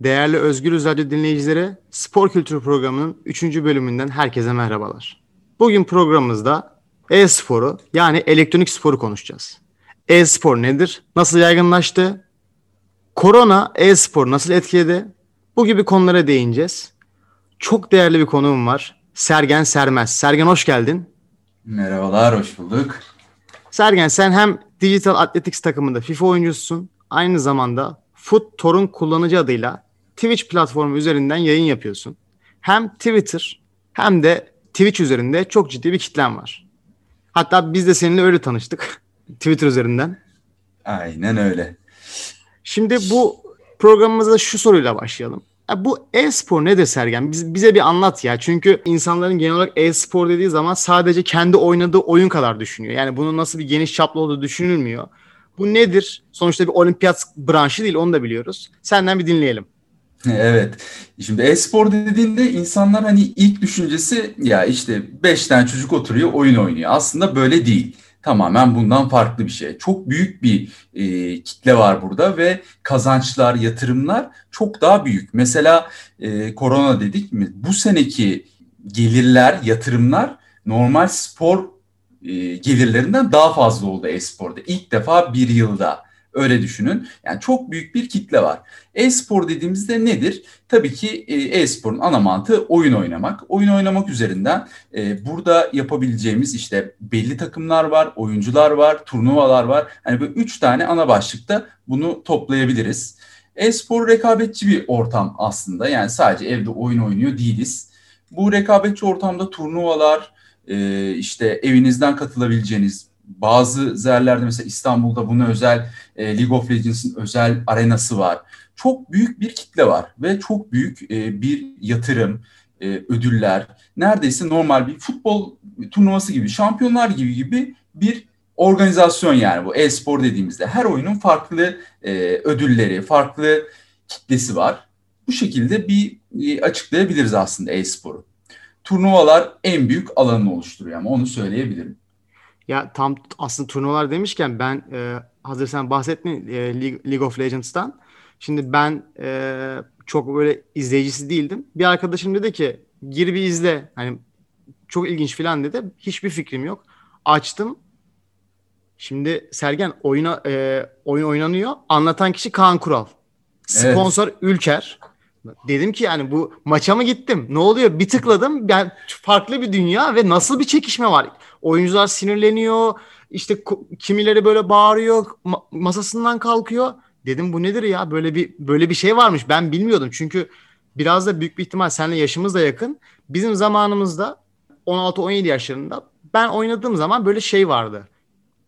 Değerli Özgür Radyo dinleyicileri, Spor Kültürü Programı'nın 3. bölümünden herkese merhabalar. Bugün programımızda e-sporu yani elektronik sporu konuşacağız. E-spor nedir? Nasıl yaygınlaştı? Korona e-spor nasıl etkiledi? Bu gibi konulara değineceğiz. Çok değerli bir konuğum var. Sergen Sermez. Sergen hoş geldin. Merhabalar, hoş bulduk. Sergen sen hem Digital Athletics takımında FIFA oyuncususun. Aynı zamanda Foot Torun kullanıcı adıyla Twitch platformu üzerinden yayın yapıyorsun. Hem Twitter hem de Twitch üzerinde çok ciddi bir kitlen var. Hatta biz de seninle öyle tanıştık. Twitter üzerinden. Aynen öyle. Şimdi bu programımızda şu soruyla başlayalım. Ya bu e-spor nedir Sergen? Biz, bize bir anlat ya. Çünkü insanların genel olarak e-spor dediği zaman sadece kendi oynadığı oyun kadar düşünüyor. Yani bunun nasıl bir geniş çaplı olduğu düşünülmüyor. Bu nedir? Sonuçta bir olimpiyat branşı değil onu da biliyoruz. Senden bir dinleyelim. Evet. Şimdi e-spor dediğinde insanlar hani ilk düşüncesi ya işte 5 tane çocuk oturuyor oyun oynuyor. Aslında böyle değil. Tamamen bundan farklı bir şey. Çok büyük bir e, kitle var burada ve kazançlar, yatırımlar çok daha büyük. Mesela e, korona dedik mi? Bu seneki gelirler, yatırımlar normal spor e, gelirlerinden daha fazla oldu e-sporda. İlk defa bir yılda. Öyle düşünün. Yani çok büyük bir kitle var. E-spor dediğimizde nedir? Tabii ki e, e-sporun ana mantığı oyun oynamak. Oyun oynamak üzerinden e, burada yapabileceğimiz işte belli takımlar var, oyuncular var, turnuvalar var. Hani böyle üç tane ana başlıkta bunu toplayabiliriz. E-spor rekabetçi bir ortam aslında. Yani sadece evde oyun oynuyor değiliz. Bu rekabetçi ortamda turnuvalar, e, işte evinizden katılabileceğiniz bazı yerlerde mesela İstanbul'da buna özel e, League of Legends'ın özel arenası var. Çok büyük bir kitle var ve çok büyük e, bir yatırım, e, ödüller. Neredeyse normal bir futbol turnuvası gibi, şampiyonlar gibi gibi bir organizasyon yani bu e-spor dediğimizde. Her oyunun farklı e, ödülleri, farklı kitlesi var. Bu şekilde bir e, açıklayabiliriz aslında e-sporu. Turnuvalar en büyük alanını oluşturuyor ama onu söyleyebilirim. Ya tam aslında turnuvalar demişken ben e, hazır sen bahsettin e, League of Legends'tan. Şimdi ben e, çok böyle izleyicisi değildim. Bir arkadaşım dedi ki gir bir izle. Hani çok ilginç falan dedi. Hiçbir fikrim yok. Açtım. Şimdi Sergen oyuna e, oyun oynanıyor. Anlatan kişi Kaan Kural. Sponsor evet. Ülker. Dedim ki yani bu maça mı gittim? Ne oluyor? Bir tıkladım. Yani farklı bir dünya ve nasıl bir çekişme var? Oyuncular sinirleniyor. İşte kimileri böyle bağırıyor. Ma- masasından kalkıyor. Dedim bu nedir ya? Böyle bir böyle bir şey varmış. Ben bilmiyordum. Çünkü biraz da büyük bir ihtimal seninle yaşımız da yakın. Bizim zamanımızda 16-17 yaşlarında ben oynadığım zaman böyle şey vardı.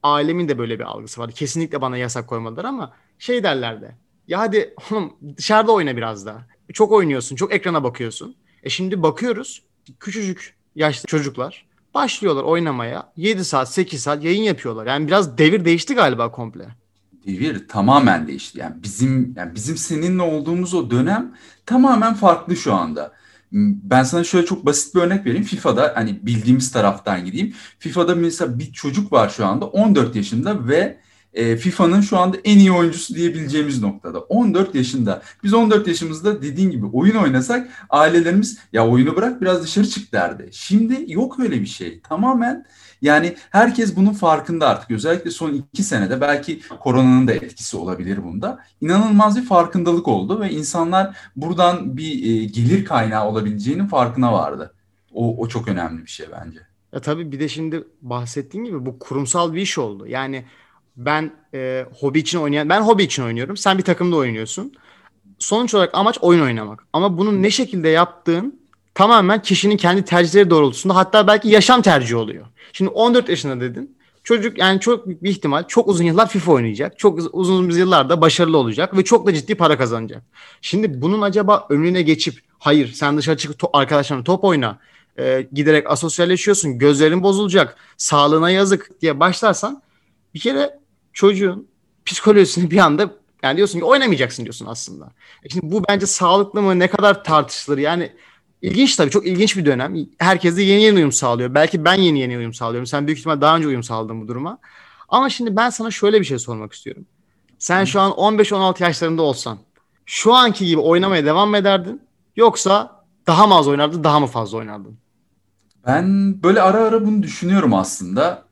Ailemin de böyle bir algısı vardı. Kesinlikle bana yasak koymadılar ama şey derlerdi. Ya hadi oğlum dışarıda oyna biraz daha çok oynuyorsun, çok ekrana bakıyorsun. E şimdi bakıyoruz küçücük yaşlı çocuklar başlıyorlar oynamaya. 7 saat, 8 saat yayın yapıyorlar. Yani biraz devir değişti galiba komple. Devir tamamen değişti. Yani bizim yani bizim seninle olduğumuz o dönem tamamen farklı şu anda. Ben sana şöyle çok basit bir örnek vereyim. FIFA'da hani bildiğimiz taraftan gideyim. FIFA'da mesela bir çocuk var şu anda 14 yaşında ve e, FIFA'nın şu anda en iyi oyuncusu diyebileceğimiz noktada. 14 yaşında. Biz 14 yaşımızda dediğin gibi oyun oynasak ailelerimiz ya oyunu bırak biraz dışarı çık derdi. Şimdi yok öyle bir şey. Tamamen yani herkes bunun farkında artık. Özellikle son iki senede belki koronanın da etkisi olabilir bunda. İnanılmaz bir farkındalık oldu ve insanlar buradan bir e, gelir kaynağı olabileceğinin farkına vardı. O, o çok önemli bir şey bence. Ya tabii bir de şimdi bahsettiğin gibi bu kurumsal bir iş oldu. Yani ben e, hobi için oynayan ben hobi için oynuyorum. Sen bir takımda oynuyorsun. Sonuç olarak amaç oyun oynamak. Ama bunun ne şekilde yaptığın tamamen kişinin kendi tercihleri doğrultusunda hatta belki yaşam tercihi oluyor. Şimdi 14 yaşında dedin. Çocuk yani çok büyük bir ihtimal çok uzun yıllar FIFA oynayacak. Çok uzun yıllarda başarılı olacak ve çok da ciddi para kazanacak. Şimdi bunun acaba önüne geçip hayır sen dışarı çıkıp to- arkadaşlarına top oyna. E, giderek asosyalleşiyorsun. Gözlerin bozulacak. Sağlığına yazık diye başlarsan bir kere çocuğun psikolojisini bir anda yani diyorsun ki oynamayacaksın diyorsun aslında. E şimdi bu bence sağlıklı mı ne kadar tartışılır yani ilginç tabii çok ilginç bir dönem. Herkes de yeni yeni uyum sağlıyor. Belki ben yeni yeni uyum sağlıyorum. Sen büyük ihtimal daha önce uyum sağladın bu duruma. Ama şimdi ben sana şöyle bir şey sormak istiyorum. Sen şu an 15-16 yaşlarında olsan şu anki gibi oynamaya devam mı ederdin? Yoksa daha mı az oynardın, daha mı fazla oynardın? Ben böyle ara ara bunu düşünüyorum aslında.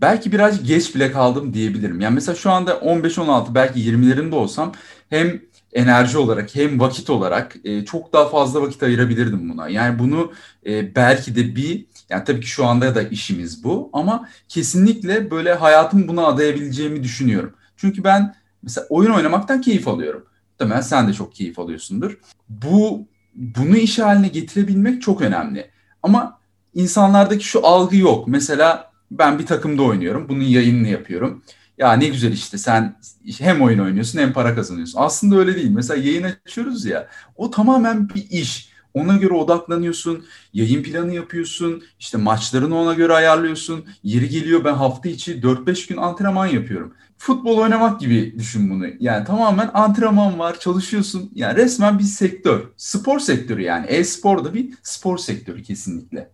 Belki biraz geç bile kaldım diyebilirim. Yani mesela şu anda 15-16 belki 20'lerimde olsam hem enerji olarak hem vakit olarak e, çok daha fazla vakit ayırabilirdim buna. Yani bunu e, belki de bir yani tabii ki şu anda da işimiz bu ama kesinlikle böyle hayatımı buna adayabileceğimi düşünüyorum. Çünkü ben mesela oyun oynamaktan keyif alıyorum. Muhtemelen sen de çok keyif alıyorsundur. Bu bunu iş haline getirebilmek çok önemli. Ama insanlardaki şu algı yok. Mesela ben bir takımda oynuyorum. Bunun yayınını yapıyorum. Ya ne güzel işte sen hem oyun oynuyorsun hem para kazanıyorsun. Aslında öyle değil. Mesela yayın açıyoruz ya. O tamamen bir iş. Ona göre odaklanıyorsun, yayın planı yapıyorsun, işte maçlarını ona göre ayarlıyorsun. Yeri geliyor ben hafta içi 4-5 gün antrenman yapıyorum. Futbol oynamak gibi düşün bunu. Yani tamamen antrenman var, çalışıyorsun. Yani resmen bir sektör. Spor sektörü yani. E-spor da bir spor sektörü kesinlikle.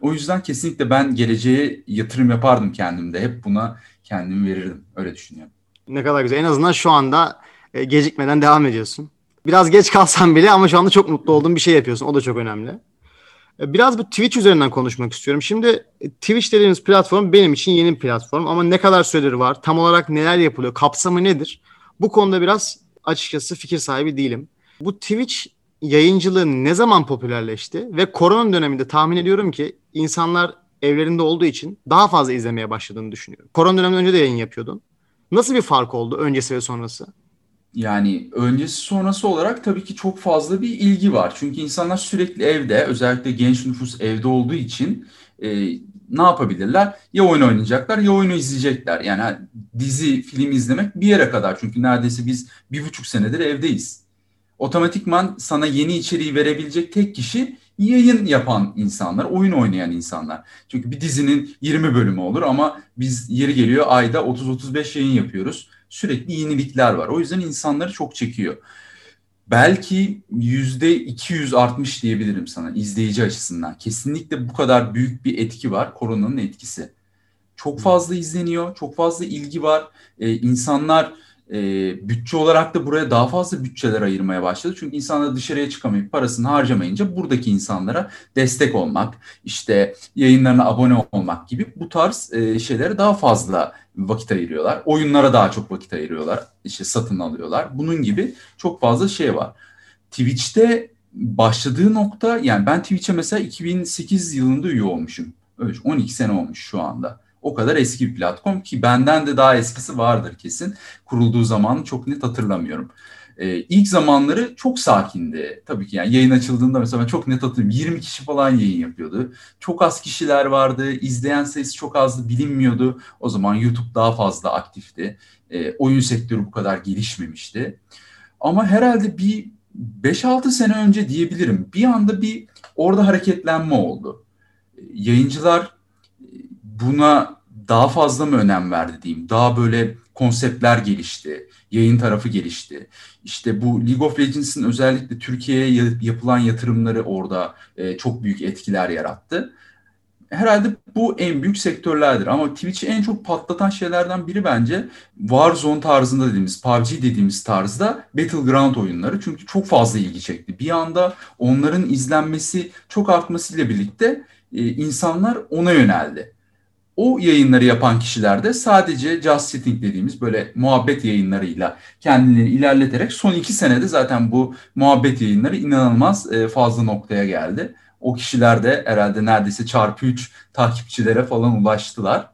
O yüzden kesinlikle ben geleceğe yatırım yapardım kendimde. Hep buna kendimi verirdim. Öyle düşünüyorum. Ne kadar güzel. En azından şu anda e, gecikmeden devam ediyorsun. Biraz geç kalsan bile ama şu anda çok mutlu olduğun bir şey yapıyorsun. O da çok önemli. E, biraz bu Twitch üzerinden konuşmak istiyorum. Şimdi e, Twitch dediğimiz platform benim için yeni bir platform ama ne kadar süredir var, tam olarak neler yapılıyor, kapsamı nedir? Bu konuda biraz açıkçası fikir sahibi değilim. Bu Twitch yayıncılığı ne zaman popülerleşti ve korona döneminde tahmin ediyorum ki insanlar evlerinde olduğu için daha fazla izlemeye başladığını düşünüyorum. Korona döneminden önce de yayın yapıyordun. Nasıl bir fark oldu öncesi ve sonrası? Yani öncesi sonrası olarak tabii ki çok fazla bir ilgi var. Çünkü insanlar sürekli evde, özellikle genç nüfus evde olduğu için e, ne yapabilirler? Ya oyun oynayacaklar ya oyunu izleyecekler. Yani dizi, film izlemek bir yere kadar. Çünkü neredeyse biz bir buçuk senedir evdeyiz. Otomatikman sana yeni içeriği verebilecek tek kişi yayın yapan insanlar, oyun oynayan insanlar. Çünkü bir dizinin 20 bölümü olur ama biz yeri geliyor ayda 30-35 yayın yapıyoruz. Sürekli yenilikler var. O yüzden insanları çok çekiyor. Belki yüzde 200 artmış diyebilirim sana izleyici açısından. Kesinlikle bu kadar büyük bir etki var koronanın etkisi. Çok fazla izleniyor, çok fazla ilgi var. Ee, insanlar e, bütçe olarak da buraya daha fazla bütçeler ayırmaya başladı. Çünkü insanlar dışarıya çıkamayıp parasını harcamayınca buradaki insanlara destek olmak, işte yayınlarına abone olmak gibi bu tarz e, şeylere daha fazla vakit ayırıyorlar. Oyunlara daha çok vakit ayırıyorlar. İşte satın alıyorlar. Bunun gibi çok fazla şey var. Twitch'te başladığı nokta yani ben Twitch'e mesela 2008 yılında üye olmuşum. Öyle 12 sene olmuş şu anda. O kadar eski bir platform ki benden de daha eskisi vardır kesin. Kurulduğu zamanı çok net hatırlamıyorum. Ee, ilk zamanları çok sakindi. Tabii ki yani yayın açıldığında mesela çok net hatırlıyorum. 20 kişi falan yayın yapıyordu. Çok az kişiler vardı. İzleyen sayısı çok azdı. Bilinmiyordu. O zaman YouTube daha fazla aktifti. Ee, oyun sektörü bu kadar gelişmemişti. Ama herhalde bir 5-6 sene önce diyebilirim. Bir anda bir orada hareketlenme oldu. Ee, yayıncılar buna daha fazla mı önem verdi diyeyim. Daha böyle konseptler gelişti. Yayın tarafı gelişti. İşte bu League of Legends'ın özellikle Türkiye'ye yapılan yatırımları orada e, çok büyük etkiler yarattı. Herhalde bu en büyük sektörlerdir. Ama Twitch'i en çok patlatan şeylerden biri bence Warzone tarzında dediğimiz, PUBG dediğimiz tarzda Battleground oyunları. Çünkü çok fazla ilgi çekti. Bir anda onların izlenmesi çok artmasıyla birlikte e, insanlar ona yöneldi o yayınları yapan kişiler de sadece just sitting dediğimiz böyle muhabbet yayınlarıyla kendilerini ilerleterek son iki senede zaten bu muhabbet yayınları inanılmaz e, fazla noktaya geldi. O kişiler de herhalde neredeyse çarpı 3 takipçilere falan ulaştılar.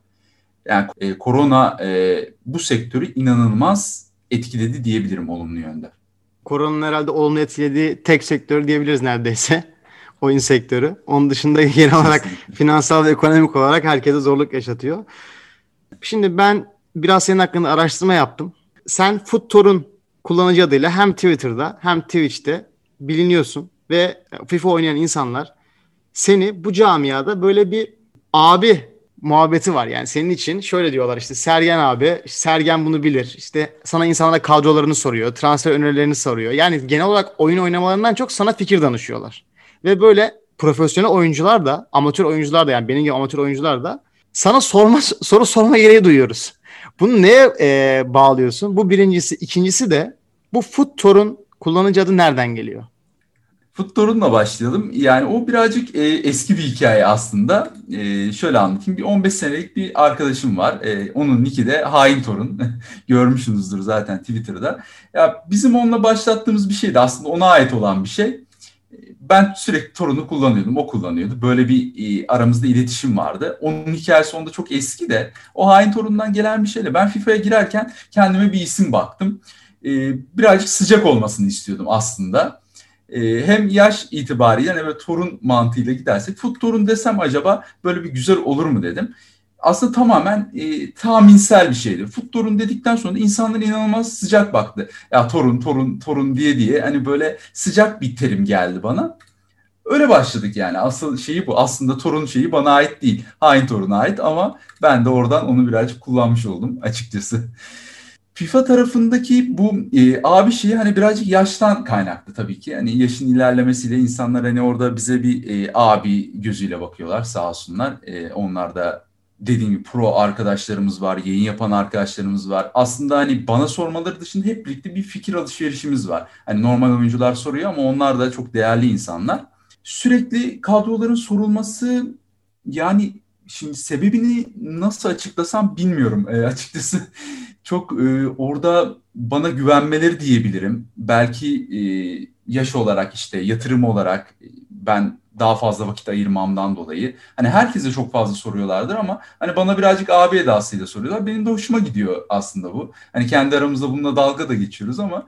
Yani e, korona e, bu sektörü inanılmaz etkiledi diyebilirim olumlu yönde. Koronanın herhalde olumlu etkilediği tek sektör diyebiliriz neredeyse oyun sektörü. Onun dışında genel olarak finansal ve ekonomik olarak herkese zorluk yaşatıyor. Şimdi ben biraz senin hakkında araştırma yaptım. Sen FootTor'un kullanıcı adıyla hem Twitter'da hem Twitch'te biliniyorsun ve FIFA oynayan insanlar seni bu camiada böyle bir abi muhabbeti var. Yani senin için şöyle diyorlar işte Sergen abi, Sergen bunu bilir. İşte sana insanlara kadrolarını soruyor, transfer önerilerini soruyor. Yani genel olarak oyun oynamalarından çok sana fikir danışıyorlar. Ve böyle profesyonel oyuncular da, amatör oyuncular da yani benim gibi amatör oyuncular da sana sorma soru sorma gereği duyuyoruz. Bunu neye e, bağlıyorsun? Bu birincisi. ikincisi de bu FootTor'un Kullanıcı adı nereden geliyor? Futtorun'la başlayalım. Yani o birazcık e, eski bir hikaye aslında. E, şöyle anlatayım. Bir 15 senelik bir arkadaşım var. E, onun nicki de Hain Torun. Görmüşsünüzdür zaten Twitter'da. Ya bizim onunla başlattığımız bir şeydi. Aslında ona ait olan bir şey. Ben sürekli Torun'u kullanıyordum. O kullanıyordu. Böyle bir e, aramızda iletişim vardı. Onun hikayesi onda çok eski de. O Hain Torun'dan gelen bir şeyle. Ben FIFA'ya girerken kendime bir isim baktım. E, birazcık sıcak olmasını istiyordum aslında e, hem yaş itibariyle hem de torun mantığıyla gidersek fut torun desem acaba böyle bir güzel olur mu dedim. Aslında tamamen e, tahminsel bir şeydi. Fut torun dedikten sonra insanlar inanılmaz sıcak baktı. Ya torun torun torun diye diye hani böyle sıcak bir terim geldi bana. Öyle başladık yani. Asıl şeyi bu. Aslında torun şeyi bana ait değil. Hain toruna ait ama ben de oradan onu birazcık kullanmış oldum açıkçası. FIFA tarafındaki bu e, abi şeyi hani birazcık yaştan kaynaklı tabii ki. Hani yaşın ilerlemesiyle insanlar hani orada bize bir e, abi gözüyle bakıyorlar sağ olsunlar. E, onlar da dediğim gibi pro arkadaşlarımız var, yayın yapan arkadaşlarımız var. Aslında hani bana sormaları dışında hep birlikte bir fikir alışverişimiz var. Hani normal oyuncular soruyor ama onlar da çok değerli insanlar. Sürekli kadroların sorulması yani şimdi sebebini nasıl açıklasam bilmiyorum e, açıkçası çok e, orada bana güvenmeleri diyebilirim. Belki e, yaş olarak işte yatırım olarak ben daha fazla vakit ayırmamdan dolayı. Hani herkese çok fazla soruyorlardır ama hani bana birazcık abi edasıyla soruyorlar. Benim de hoşuma gidiyor aslında bu. Hani kendi aramızda bununla dalga da geçiyoruz ama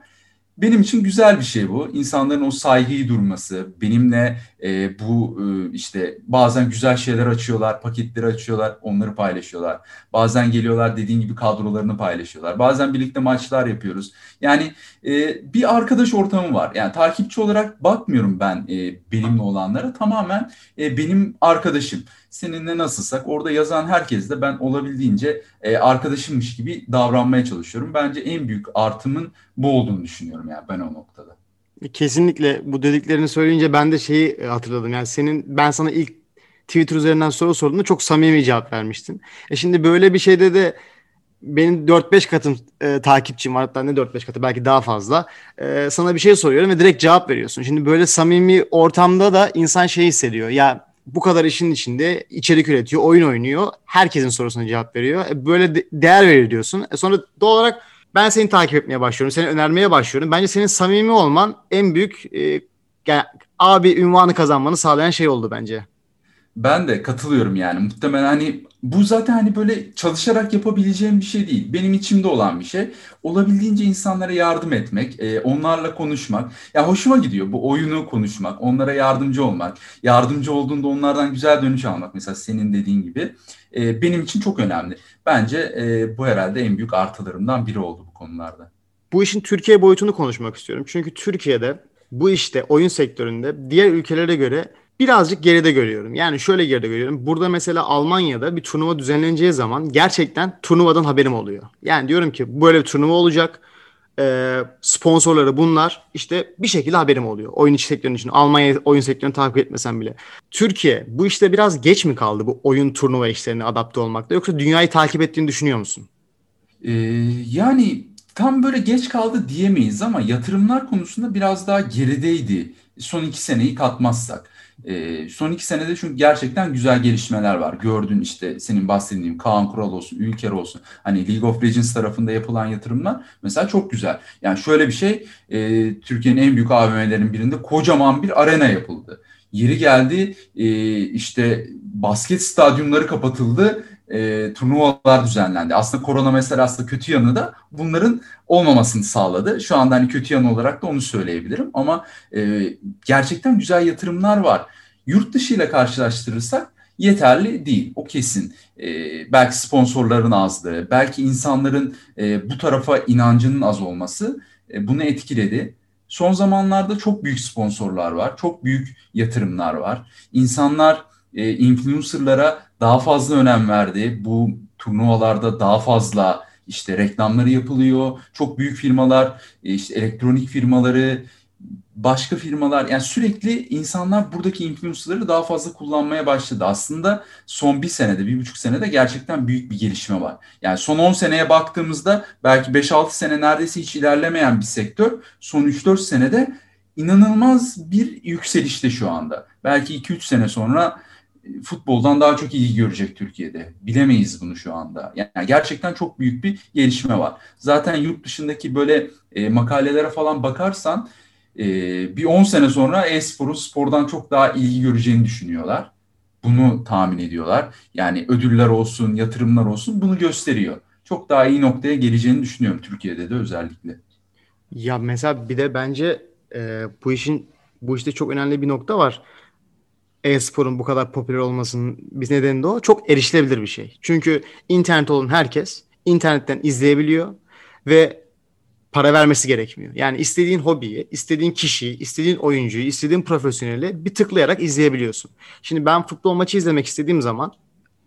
benim için güzel bir şey bu. İnsanların o saygıyı durması, benimle e, bu e, işte bazen güzel şeyler açıyorlar, paketleri açıyorlar, onları paylaşıyorlar. Bazen geliyorlar dediğin gibi kadrolarını paylaşıyorlar. Bazen birlikte maçlar yapıyoruz. Yani e, bir arkadaş ortamı var. Yani takipçi olarak bakmıyorum ben e, benimle olanlara. Tamamen e, benim arkadaşım seninle nasılsak orada yazan herkes de ben olabildiğince e, arkadaşımmış gibi davranmaya çalışıyorum. Bence en büyük artımın bu olduğunu düşünüyorum yani ben o noktada. Kesinlikle bu dediklerini söyleyince ben de şeyi e, hatırladım. Yani senin ben sana ilk Twitter üzerinden soru sorduğumda çok samimi cevap vermiştin. E şimdi böyle bir şeyde de benim 4-5 katım e, takipçim var hatta ne 4-5 katı belki daha fazla. E, sana bir şey soruyorum ve direkt cevap veriyorsun. Şimdi böyle samimi ortamda da insan şey hissediyor. Ya bu kadar işin içinde içerik üretiyor, oyun oynuyor. Herkesin sorusuna cevap veriyor. E, böyle de- değer veriyor diyorsun. E sonra doğal olarak ben seni takip etmeye başlıyorum. Seni önermeye başlıyorum. Bence senin samimi olman en büyük e, yani abi ünvanı kazanmanı sağlayan şey oldu bence. Ben de katılıyorum yani. Muhtemelen hani bu zaten hani böyle çalışarak yapabileceğim bir şey değil. Benim içimde olan bir şey. Olabildiğince insanlara yardım etmek, e, onlarla konuşmak. Ya hoşuma gidiyor bu oyunu konuşmak, onlara yardımcı olmak. Yardımcı olduğunda onlardan güzel dönüş almak mesela senin dediğin gibi. E, benim için çok önemli. Bence e, bu herhalde en büyük artılarımdan biri oldu bu konularda. Bu işin Türkiye boyutunu konuşmak istiyorum. Çünkü Türkiye'de bu işte oyun sektöründe diğer ülkelere göre birazcık geride görüyorum. Yani şöyle geride görüyorum. Burada mesela Almanya'da bir turnuva düzenleneceği zaman gerçekten turnuvadan haberim oluyor. Yani diyorum ki böyle bir turnuva olacak. E, sponsorları bunlar. İşte bir şekilde haberim oluyor. Oyun içi sektörünün için. Almanya oyun sektörünü takip etmesem bile. Türkiye bu işte biraz geç mi kaldı bu oyun turnuva işlerine adapte olmakta? Yoksa dünyayı takip ettiğini düşünüyor musun? Ee, yani tam böyle geç kaldı diyemeyiz ama yatırımlar konusunda biraz daha gerideydi. Son iki seneyi katmazsak. E, son iki senede çünkü gerçekten güzel gelişmeler var. Gördün işte senin bahsettiğin Kaan Kural olsun, Ülker olsun. Hani League of Legends tarafında yapılan yatırımlar mesela çok güzel. Yani şöyle bir şey e, Türkiye'nin en büyük AVM'lerin birinde kocaman bir arena yapıldı. Yeri geldi e, işte basket stadyumları kapatıldı e, turnuvalar düzenlendi. Aslında korona mesela aslında kötü yanı da bunların olmamasını sağladı. Şu anda hani kötü yanı olarak da onu söyleyebilirim. Ama e, gerçekten güzel yatırımlar var. Yurt dışı ile karşılaştırırsak yeterli değil. O kesin. E, belki sponsorların azlığı, belki insanların e, bu tarafa inancının az olması e, bunu etkiledi. Son zamanlarda çok büyük sponsorlar var, çok büyük yatırımlar var. İnsanlar e, influencerlara daha fazla önem verdi. Bu turnuvalarda daha fazla işte reklamları yapılıyor. Çok büyük firmalar, e, işte elektronik firmaları, başka firmalar yani sürekli insanlar buradaki influencerları daha fazla kullanmaya başladı. Aslında son bir senede, bir buçuk senede gerçekten büyük bir gelişme var. Yani son 10 seneye baktığımızda belki 5-6 sene neredeyse hiç ilerlemeyen bir sektör son 3-4 senede inanılmaz bir yükselişte şu anda. Belki 2-3 sene sonra futboldan daha çok ilgi görecek Türkiye'de. Bilemeyiz bunu şu anda. Yani gerçekten çok büyük bir gelişme var. Zaten yurt dışındaki böyle e, makalelere falan bakarsan e, bir 10 sene sonra e-sporu spordan çok daha ilgi göreceğini düşünüyorlar. Bunu tahmin ediyorlar. Yani ödüller olsun, yatırımlar olsun bunu gösteriyor. Çok daha iyi noktaya geleceğini düşünüyorum Türkiye'de de özellikle. Ya mesela bir de bence e, bu işin bu işte çok önemli bir nokta var. E-sporun bu kadar popüler olmasının bir nedeni de o. Çok erişilebilir bir şey. Çünkü internet olan herkes internetten izleyebiliyor ve para vermesi gerekmiyor. Yani istediğin hobiyi, istediğin kişiyi, istediğin oyuncuyu, istediğin profesyoneli bir tıklayarak izleyebiliyorsun. Şimdi ben futbol maçı izlemek istediğim zaman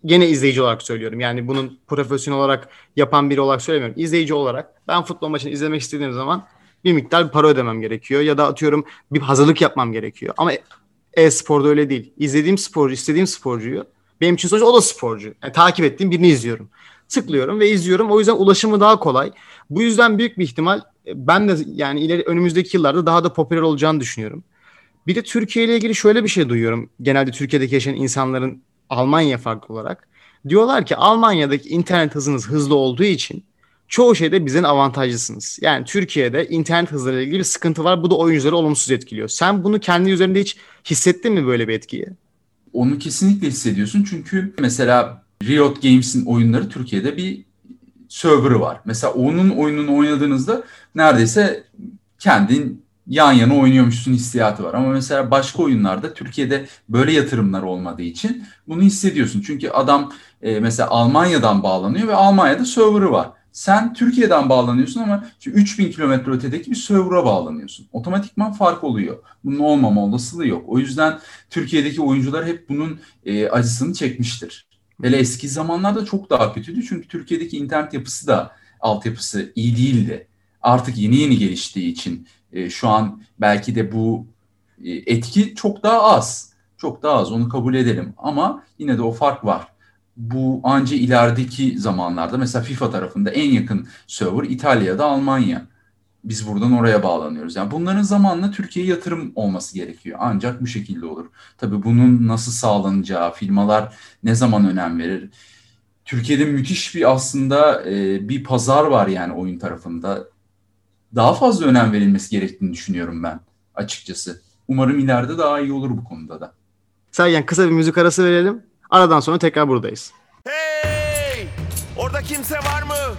gene izleyici olarak söylüyorum. Yani bunun profesyonel olarak yapan biri olarak söylemiyorum. İzleyici olarak ben futbol maçını izlemek istediğim zaman bir miktar para ödemem gerekiyor ya da atıyorum bir hazırlık yapmam gerekiyor. Ama e-sporda öyle değil. İzlediğim sporcu, istediğim sporcuyu benim için sonuçta o da sporcu. Yani takip ettiğim birini izliyorum. Tıklıyorum ve izliyorum. O yüzden ulaşımı daha kolay. Bu yüzden büyük bir ihtimal e, ben de yani ileri önümüzdeki yıllarda daha da popüler olacağını düşünüyorum. Bir de Türkiye ile ilgili şöyle bir şey duyuyorum. Genelde Türkiye'deki yaşayan insanların Almanya farklı olarak. Diyorlar ki Almanya'daki internet hızınız hızlı olduğu için çoğu şeyde bizden avantajlısınız. Yani Türkiye'de internet hızıyla ilgili bir sıkıntı var. Bu da oyuncuları olumsuz etkiliyor. Sen bunu kendi üzerinde hiç hissettin mi böyle bir etkiyi? Onu kesinlikle hissediyorsun. Çünkü mesela Riot Games'in oyunları Türkiye'de bir server'ı var. Mesela onun oyununu oynadığınızda neredeyse kendin yan yana oynuyormuşsun hissiyatı var. Ama mesela başka oyunlarda Türkiye'de böyle yatırımlar olmadığı için bunu hissediyorsun. Çünkü adam e, mesela Almanya'dan bağlanıyor ve Almanya'da server'ı var. Sen Türkiye'den bağlanıyorsun ama 3000 kilometre ötedeki bir server'a bağlanıyorsun. Otomatikman fark oluyor. Bunun olmama olasılığı yok. O yüzden Türkiye'deki oyuncular hep bunun e, acısını çekmiştir. Hele eski zamanlarda çok daha kötüydü. Çünkü Türkiye'deki internet yapısı da altyapısı iyi değildi. Artık yeni yeni geliştiği için e, şu an belki de bu e, etki çok daha az. Çok daha az onu kabul edelim. Ama yine de o fark var bu anca ilerideki zamanlarda mesela FIFA tarafında en yakın server İtalya'da Almanya. Biz buradan oraya bağlanıyoruz. Yani bunların zamanla Türkiye'ye yatırım olması gerekiyor. Ancak bu şekilde olur. Tabii bunun nasıl sağlanacağı, firmalar ne zaman önem verir? Türkiye'de müthiş bir aslında e, bir pazar var yani oyun tarafında. Daha fazla önem verilmesi gerektiğini düşünüyorum ben açıkçası. Umarım ileride daha iyi olur bu konuda da. Sergen kısa bir müzik arası verelim. Aradan sonra tekrar buradayız. Hey! Orada kimse var mı?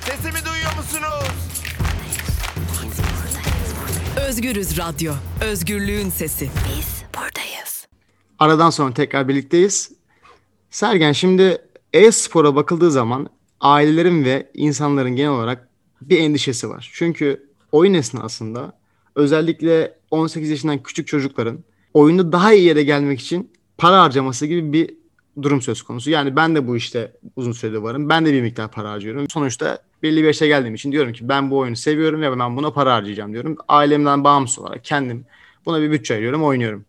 Sesimi duyuyor musunuz? Özgürüz Radyo. Özgürlüğün sesi. Biz buradayız. Aradan sonra tekrar birlikteyiz. Sergen şimdi e-spora bakıldığı zaman ailelerin ve insanların genel olarak bir endişesi var. Çünkü oyun esnasında özellikle 18 yaşından küçük çocukların oyunda daha iyi yere gelmek için para harcaması gibi bir durum söz konusu. Yani ben de bu işte uzun süredir varım. Ben de bir miktar para harcıyorum. Sonuçta belli bir yaşa geldiğim için diyorum ki ben bu oyunu seviyorum ve ben buna para harcayacağım diyorum. Ailemden bağımsız olarak kendim buna bir bütçe ayırıyorum, oynuyorum.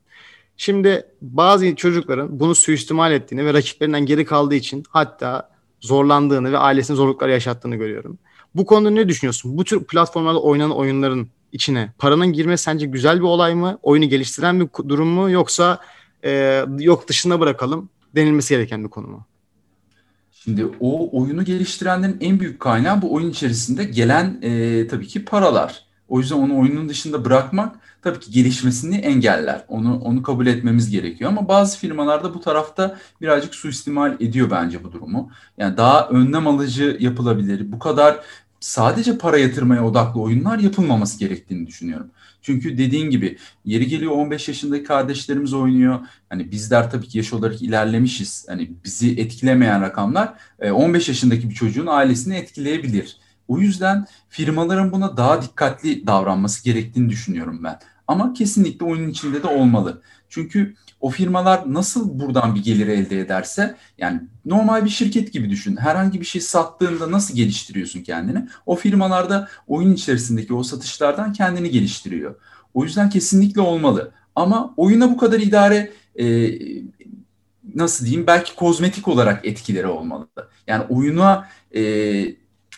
Şimdi bazı çocukların bunu suistimal ettiğini ve rakiplerinden geri kaldığı için hatta zorlandığını ve ailesine zorluklar yaşattığını görüyorum. Bu konuda ne düşünüyorsun? Bu tür platformlarda oynanan oyunların içine paranın girmesi sence güzel bir olay mı? Oyunu geliştiren bir durum mu? Yoksa e, yok dışına bırakalım denilmesi gereken bir konu mu? Şimdi o oyunu geliştirenlerin en büyük kaynağı bu oyun içerisinde gelen e, tabii ki paralar. O yüzden onu oyunun dışında bırakmak tabii ki gelişmesini engeller. Onu onu kabul etmemiz gerekiyor ama bazı firmalarda bu tarafta birazcık suistimal ediyor bence bu durumu. Yani daha önlem alıcı yapılabilir. Bu kadar sadece para yatırmaya odaklı oyunlar yapılmaması gerektiğini düşünüyorum. Çünkü dediğin gibi yeri geliyor 15 yaşındaki kardeşlerimiz oynuyor. Hani bizler tabii ki yaş olarak ilerlemişiz. Hani bizi etkilemeyen rakamlar 15 e, yaşındaki bir çocuğun ailesini etkileyebilir. O yüzden firmaların buna daha dikkatli davranması gerektiğini düşünüyorum ben. Ama kesinlikle oyunun içinde de olmalı. Çünkü o firmalar nasıl buradan bir gelir elde ederse yani normal bir şirket gibi düşün. Herhangi bir şey sattığında nasıl geliştiriyorsun kendini? O firmalarda oyun içerisindeki o satışlardan kendini geliştiriyor. O yüzden kesinlikle olmalı. Ama oyuna bu kadar idare e, nasıl diyeyim belki kozmetik olarak etkileri olmalı. Yani oyuna e,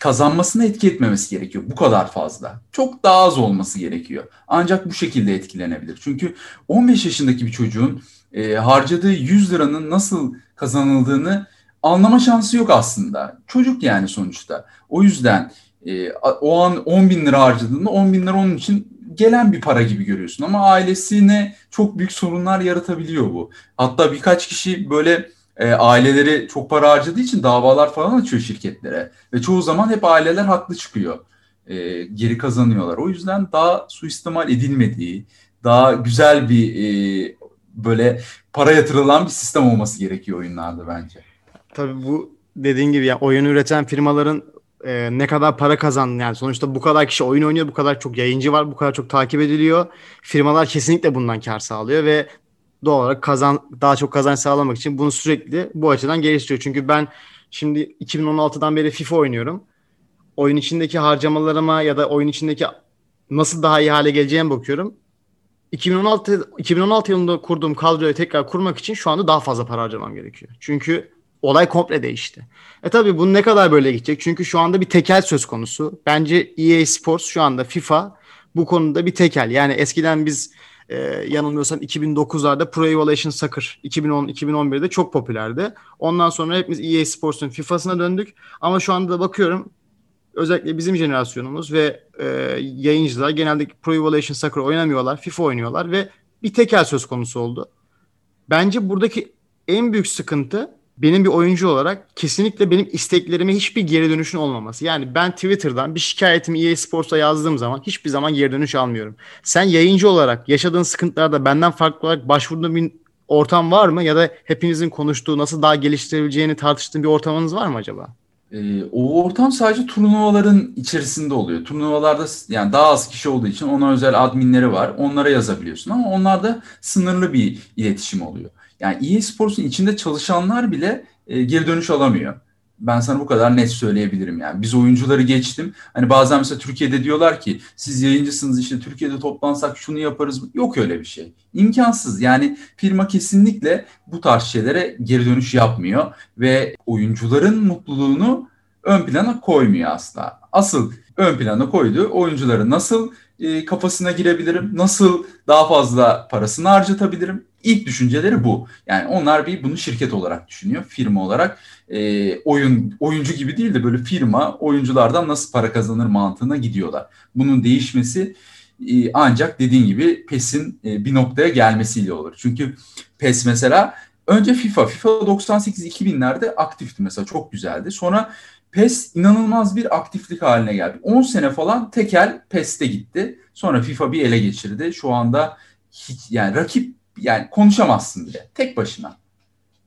kazanmasına etki etmemesi gerekiyor. Bu kadar fazla. Çok daha az olması gerekiyor. Ancak bu şekilde etkilenebilir. Çünkü 15 yaşındaki bir çocuğun e, harcadığı 100 liranın nasıl kazanıldığını anlama şansı yok aslında. Çocuk yani sonuçta. O yüzden e, o an 10 bin lira harcadığında 10 bin lira onun için gelen bir para gibi görüyorsun. Ama ailesine çok büyük sorunlar yaratabiliyor bu. Hatta birkaç kişi böyle e, aileleri çok para harcadığı için davalar falan açıyor şirketlere. Ve çoğu zaman hep aileler haklı çıkıyor. E, geri kazanıyorlar. O yüzden daha suistimal edilmediği, daha güzel bir e, böyle para yatırılan bir sistem olması gerekiyor oyunlarda bence. Tabii bu dediğin gibi ya oyun üreten firmaların e, ne kadar para kazandığını yani sonuçta bu kadar kişi oyun oynuyor, bu kadar çok yayıncı var, bu kadar çok takip ediliyor. Firmalar kesinlikle bundan kar sağlıyor ve doğal olarak kazan daha çok kazanç sağlamak için bunu sürekli bu açıdan geliştiriyor. Çünkü ben şimdi 2016'dan beri FIFA oynuyorum. Oyun içindeki harcamalarıma ya da oyun içindeki nasıl daha iyi hale geleceğime bakıyorum. 2016 2016 yılında kurduğum kadroyu tekrar kurmak için şu anda daha fazla para harcamam gerekiyor. Çünkü olay komple değişti. E tabii bu ne kadar böyle gidecek? Çünkü şu anda bir tekel söz konusu. Bence EA Sports şu anda FIFA bu konuda bir tekel. Yani eskiden biz e, yanılmıyorsam 2009'larda Pro Evolution Soccer 2010-2011'de çok popülerdi. Ondan sonra hepimiz EA Sports'un FIFA'sına döndük. Ama şu anda da bakıyorum özellikle bizim jenerasyonumuz ve e, yayıncılar genelde Pro Evolution Soccer oynamıyorlar. FIFA oynuyorlar ve bir tekel söz konusu oldu. Bence buradaki en büyük sıkıntı benim bir oyuncu olarak kesinlikle benim isteklerime hiçbir geri dönüşün olmaması. Yani ben Twitter'dan bir şikayetimi EA Sports'a yazdığım zaman hiçbir zaman geri dönüş almıyorum. Sen yayıncı olarak yaşadığın sıkıntılarda benden farklı olarak başvurduğun bir ortam var mı? Ya da hepinizin konuştuğu nasıl daha geliştirebileceğini tartıştığın bir ortamınız var mı acaba? Ee, o ortam sadece turnuvaların içerisinde oluyor. Turnuvalarda yani daha az kişi olduğu için ona özel adminleri var. Onlara yazabiliyorsun ama onlarda sınırlı bir iletişim oluyor. Yani EA Sports'un içinde çalışanlar bile e, geri dönüş alamıyor. Ben sana bu kadar net söyleyebilirim yani. Biz oyuncuları geçtim. Hani bazen mesela Türkiye'de diyorlar ki siz yayıncısınız işte Türkiye'de toplansak şunu yaparız. Yok öyle bir şey. İmkansız. Yani firma kesinlikle bu tarz şeylere geri dönüş yapmıyor ve oyuncuların mutluluğunu ön plana koymuyor asla. Asıl ön plana koyduğu oyuncuları nasıl e, kafasına girebilirim, nasıl daha fazla parasını harcatabilirim, İlk düşünceleri bu. Yani onlar bir bunu şirket olarak düşünüyor, firma olarak e, oyun oyuncu gibi değil de böyle firma oyunculardan nasıl para kazanır mantığına gidiyorlar. Bunun değişmesi e, ancak dediğin gibi PES'in e, bir noktaya gelmesiyle olur. Çünkü PES mesela önce FIFA, FIFA 98-2000'lerde aktifti mesela çok güzeldi. Sonra PES inanılmaz bir aktiflik haline geldi. 10 sene falan tekel PES'te gitti. Sonra FIFA bir ele geçirdi. Şu anda hiç yani rakip yani konuşamazsın bile tek başına.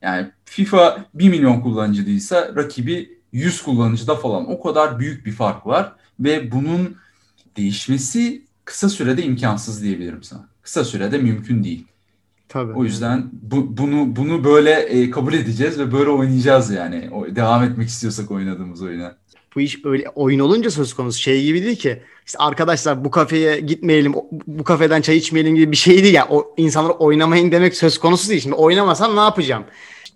Yani FIFA 1 milyon kullanıcıdıysa rakibi 100 kullanıcıda falan o kadar büyük bir fark var ve bunun değişmesi kısa sürede imkansız diyebilirim sana. Kısa sürede mümkün değil. Tabii. O yüzden bu, bunu bunu böyle e, kabul edeceğiz ve böyle oynayacağız yani. O, devam etmek istiyorsak oynadığımız oyuna bu iş öyle oyun olunca söz konusu şey gibi değil ki. İşte arkadaşlar bu kafeye gitmeyelim, bu kafeden çay içmeyelim gibi bir şeydi ya. O insanlar oynamayın demek söz konusu değil. Şimdi oynamasam ne yapacağım?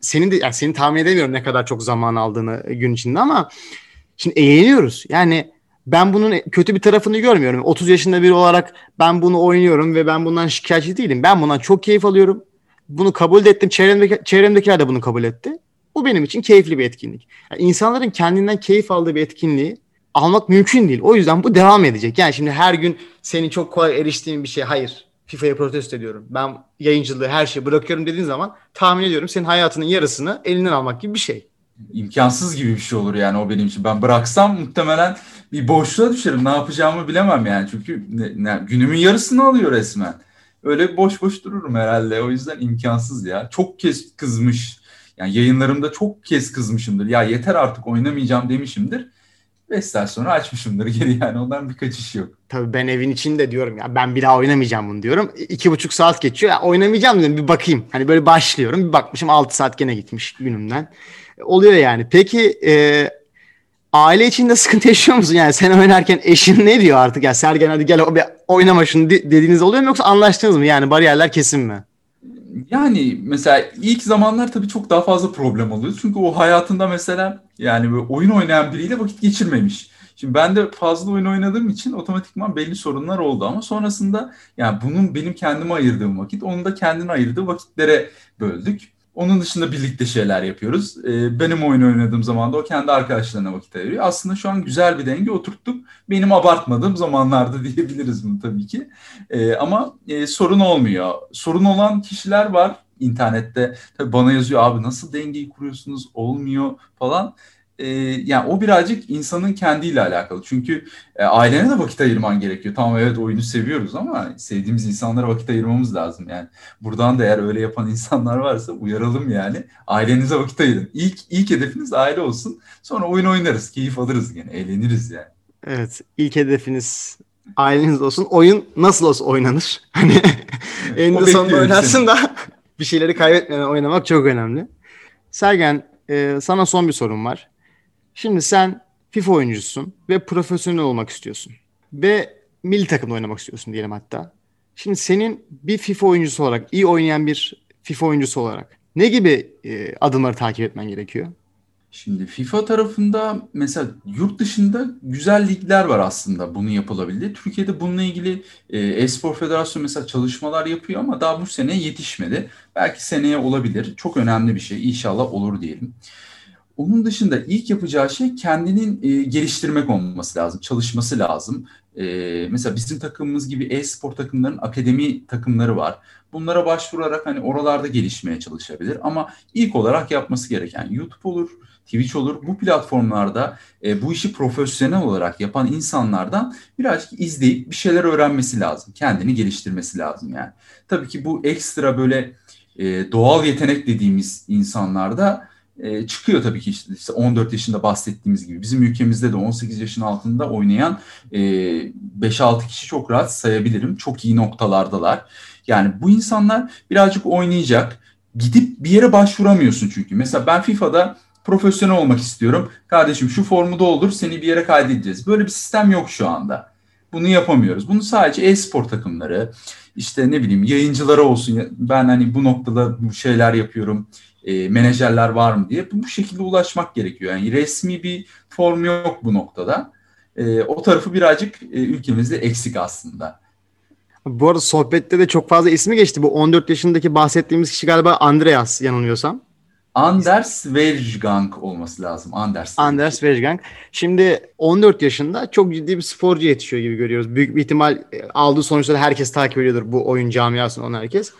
Senin de yani seni tahmin edemiyorum ne kadar çok zaman aldığını gün içinde ama şimdi eğleniyoruz. Yani ben bunun kötü bir tarafını görmüyorum. 30 yaşında biri olarak ben bunu oynuyorum ve ben bundan şikayetçi değilim. Ben bundan çok keyif alıyorum. Bunu kabul ettim. Çevremdeki, çevremdekiler de bunu kabul etti. Bu benim için keyifli bir etkinlik. Yani insanların kendinden keyif aldığı bir etkinliği almak mümkün değil. O yüzden bu devam edecek. Yani şimdi her gün senin çok kolay eriştiğin bir şey hayır. FIFA'ya protesto ediyorum. Ben yayıncılığı her şeyi bırakıyorum dediğin zaman tahmin ediyorum senin hayatının yarısını elinden almak gibi bir şey. İmkansız gibi bir şey olur yani o benim için. Ben bıraksam muhtemelen bir boşluğa düşerim. Ne yapacağımı bilemem yani. Çünkü ne, ne, günümün yarısını alıyor resmen. Öyle boş boş dururum herhalde. O yüzden imkansız ya. Çok kez kızmış yani yayınlarımda çok kez kızmışımdır. Ya yeter artık oynamayacağım demişimdir. Beş saat sonra açmışımdır geri yani ondan bir kaçış yok. Tabii ben evin içinde diyorum ya ben bir daha oynamayacağım bunu diyorum. İki buçuk saat geçiyor ya oynamayacağım dedim bir bakayım. Hani böyle başlıyorum bir bakmışım altı saat gene gitmiş günümden. Oluyor yani. Peki e, aile içinde sıkıntı yaşıyor musun? Yani sen oynarken eşin ne diyor artık? Ya Sergen hadi gel bir oynama şunu dediğiniz oluyor mu yoksa anlaştınız mı? Yani bariyerler kesin mi? Yani mesela ilk zamanlar tabii çok daha fazla problem oluyor. Çünkü o hayatında mesela yani böyle oyun oynayan biriyle vakit geçirmemiş. Şimdi ben de fazla oyun oynadığım için otomatikman belli sorunlar oldu ama sonrasında yani bunun benim kendime ayırdığım vakit, onun da kendine ayırdığı vakitlere böldük. Onun dışında birlikte şeyler yapıyoruz. Ee, benim oyun oynadığım zaman da o kendi arkadaşlarına vakit ayırıyor. Aslında şu an güzel bir denge oturttuk. Benim abartmadığım zamanlarda diyebiliriz bunu tabii ki. Ee, ama e, sorun olmuyor. Sorun olan kişiler var internette. Tabii bana yazıyor abi nasıl dengeyi kuruyorsunuz olmuyor falan e, yani o birazcık insanın kendiyle alakalı. Çünkü e, ailene de vakit ayırman gerekiyor. Tamam evet oyunu seviyoruz ama sevdiğimiz insanlara vakit ayırmamız lazım. Yani buradan da eğer öyle yapan insanlar varsa uyaralım yani. Ailenize vakit ayırın. İlk, ilk hedefiniz aile olsun. Sonra oyun oynarız, keyif alırız yani, eğleniriz yani. Evet, ilk hedefiniz aileniz olsun. Oyun nasıl olsa oynanır. Hani eninde sonunda oynarsın da bir şeyleri kaybetmeden oynamak çok önemli. Sergen, e, sana son bir sorum var. Şimdi sen FIFA oyuncusun ve profesyonel olmak istiyorsun. Ve milli takımda oynamak istiyorsun diyelim hatta. Şimdi senin bir FIFA oyuncusu olarak, iyi oynayan bir FIFA oyuncusu olarak ne gibi e, adımları takip etmen gerekiyor? Şimdi FIFA tarafında mesela yurt dışında güzel ligler var aslında bunu yapılabildi. Türkiye'de bununla ilgili e, e-spor federasyonu mesela çalışmalar yapıyor ama daha bu sene yetişmedi. Belki seneye olabilir. Çok önemli bir şey. İnşallah olur diyelim. Onun dışında ilk yapacağı şey kendinin e, geliştirmek olması lazım, çalışması lazım. E, mesela bizim takımımız gibi e-spor takımların akademi takımları var. Bunlara başvurarak hani oralarda gelişmeye çalışabilir. Ama ilk olarak yapması gereken YouTube olur, Twitch olur. Bu platformlarda e, bu işi profesyonel olarak yapan insanlardan birazcık izleyip bir şeyler öğrenmesi lazım. Kendini geliştirmesi lazım yani. Tabii ki bu ekstra böyle e, doğal yetenek dediğimiz insanlarda e, çıkıyor tabii ki işte, işte 14 yaşında bahsettiğimiz gibi. Bizim ülkemizde de 18 yaşın altında oynayan e, 5-6 kişi çok rahat sayabilirim. Çok iyi noktalardalar. Yani bu insanlar birazcık oynayacak. Gidip bir yere başvuramıyorsun çünkü. Mesela ben FIFA'da profesyonel olmak istiyorum. Kardeşim şu formu doldur seni bir yere kaydedeceğiz. Böyle bir sistem yok şu anda. Bunu yapamıyoruz. Bunu sadece e-spor takımları, işte ne bileyim yayıncılara olsun. Ben hani bu noktada bu şeyler yapıyorum e, menajerler var mı diye bu şekilde ulaşmak gerekiyor. Yani resmi bir form yok bu noktada. E, o tarafı birazcık e, ülkemizde eksik aslında. Bu arada sohbette de çok fazla ismi geçti. Bu 14 yaşındaki bahsettiğimiz kişi galiba Andreas yanılmıyorsam. Anders Verjgang olması lazım. Anders. Anders Verjgang. Şimdi 14 yaşında çok ciddi bir sporcu yetişiyor gibi görüyoruz. Büyük bir ihtimal e, aldığı sonuçları herkes takip ediyordur bu oyun camiasını onu herkes.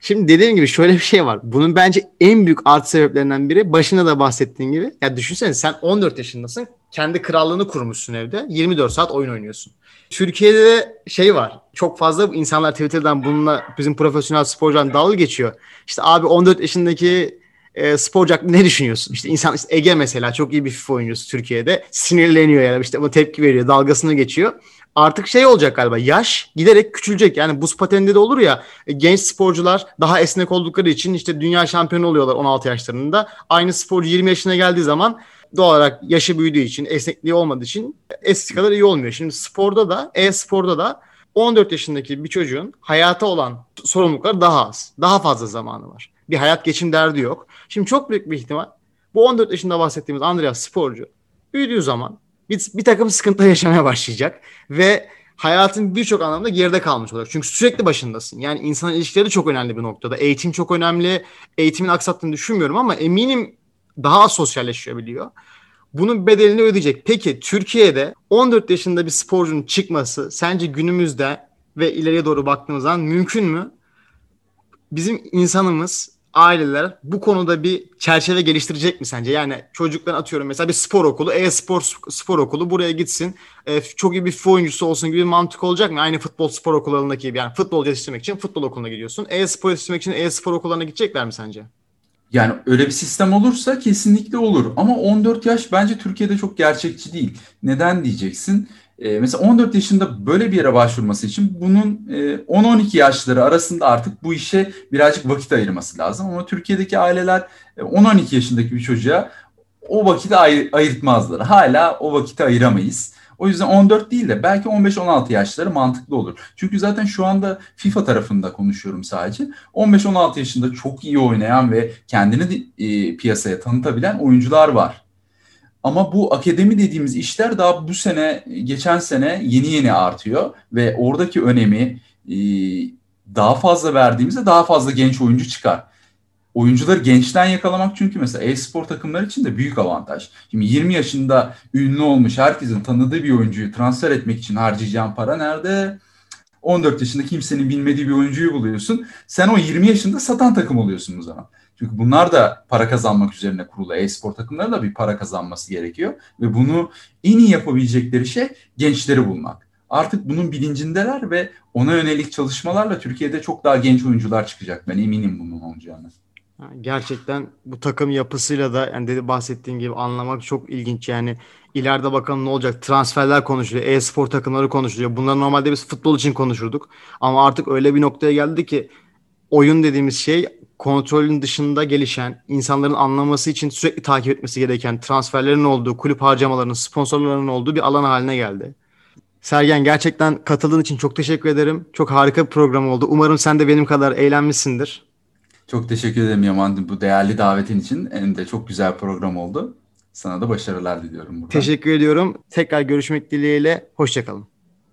Şimdi dediğim gibi şöyle bir şey var. Bunun bence en büyük artı sebeplerinden biri başında da bahsettiğin gibi. Ya düşünsene sen 14 yaşındasın. Kendi krallığını kurmuşsun evde. 24 saat oyun oynuyorsun. Türkiye'de de şey var. Çok fazla insanlar Twitter'dan bununla bizim profesyonel sporcular dalga geçiyor. İşte abi 14 yaşındaki e, sporcu hakkında ne düşünüyorsun? İşte insan işte Ege mesela çok iyi bir FIFA oyuncusu Türkiye'de. Sinirleniyor yani işte bu tepki veriyor, dalgasını geçiyor artık şey olacak galiba yaş giderek küçülecek. Yani buz pateninde de olur ya e, genç sporcular daha esnek oldukları için işte dünya şampiyonu oluyorlar 16 yaşlarında. Aynı sporcu 20 yaşına geldiği zaman doğal olarak yaşı büyüdüğü için esnekliği olmadığı için eskisi kadar iyi olmuyor. Şimdi sporda da e-sporda da 14 yaşındaki bir çocuğun hayata olan sorumlulukları daha az. Daha fazla zamanı var. Bir hayat geçim derdi yok. Şimdi çok büyük bir ihtimal bu 14 yaşında bahsettiğimiz Andreas sporcu büyüdüğü zaman bir, bir takım sıkıntı yaşamaya başlayacak ve hayatın birçok anlamda geride kalmış olacak. Çünkü sürekli başındasın. Yani insan ilişkileri çok önemli bir noktada. Eğitim çok önemli. Eğitimin aksattığını düşünmüyorum ama eminim daha sosyalleşebiliyor. Bunun bedelini ödeyecek. Peki Türkiye'de 14 yaşında bir sporcunun çıkması sence günümüzde ve ileriye doğru baktığımız zaman mümkün mü? Bizim insanımız aileler bu konuda bir çerçeve geliştirecek mi sence? Yani çocuklar atıyorum mesela bir spor okulu, e-spor spor okulu buraya gitsin. E, çok iyi bir futbol oyuncusu olsun gibi bir mantık olacak mı? Aynı futbol spor okullarındaki gibi. Yani futbol yetiştirmek için futbol okuluna gidiyorsun. E-spor yetiştirmek için e-spor okullarına gidecekler mi sence? Yani öyle bir sistem olursa kesinlikle olur. Ama 14 yaş bence Türkiye'de çok gerçekçi değil. Neden diyeceksin? E, mesela 14 yaşında böyle bir yere başvurması için bunun e, 10-12 yaşları arasında artık bu işe birazcık vakit ayırması lazım. Ama Türkiye'deki aileler e, 10-12 yaşındaki bir çocuğa o vakiti ayır, ayırtmazlar. Hala o vakiti ayıramayız. O yüzden 14 değil de belki 15-16 yaşları mantıklı olur. Çünkü zaten şu anda FIFA tarafında konuşuyorum sadece. 15-16 yaşında çok iyi oynayan ve kendini e, piyasaya tanıtabilen oyuncular var. Ama bu akademi dediğimiz işler daha bu sene, geçen sene yeni yeni artıyor ve oradaki önemi e, daha fazla verdiğimizde daha fazla genç oyuncu çıkar. Oyuncuları gençten yakalamak çünkü mesela e-spor takımları için de büyük avantaj. Şimdi 20 yaşında ünlü olmuş herkesin tanıdığı bir oyuncuyu transfer etmek için harcayacağın para nerede? 14 yaşında kimsenin bilmediği bir oyuncuyu buluyorsun. Sen o 20 yaşında satan takım oluyorsun o zaman. Çünkü bunlar da para kazanmak üzerine kurulu. E-spor takımları da bir para kazanması gerekiyor. Ve bunu en iyi yapabilecekleri şey gençleri bulmak. Artık bunun bilincindeler ve ona yönelik çalışmalarla Türkiye'de çok daha genç oyuncular çıkacak. Ben eminim bunun olacağını. Gerçekten bu takım yapısıyla da yani dedi bahsettiğin gibi anlamak çok ilginç yani ileride bakalım ne olacak transferler konuşuluyor e-spor takımları konuşuluyor bunları normalde biz futbol için konuşurduk ama artık öyle bir noktaya geldi ki oyun dediğimiz şey kontrolün dışında gelişen insanların anlaması için sürekli takip etmesi gereken transferlerin olduğu kulüp harcamalarının sponsorlarının olduğu bir alan haline geldi. Sergen gerçekten katıldığın için çok teşekkür ederim. Çok harika bir program oldu. Umarım sen de benim kadar eğlenmişsindir. Çok teşekkür ederim Yaman bu değerli davetin için. Hem de çok güzel program oldu. Sana da başarılar diliyorum. Buradan. Teşekkür ediyorum. Tekrar görüşmek dileğiyle. Hoşçakalın.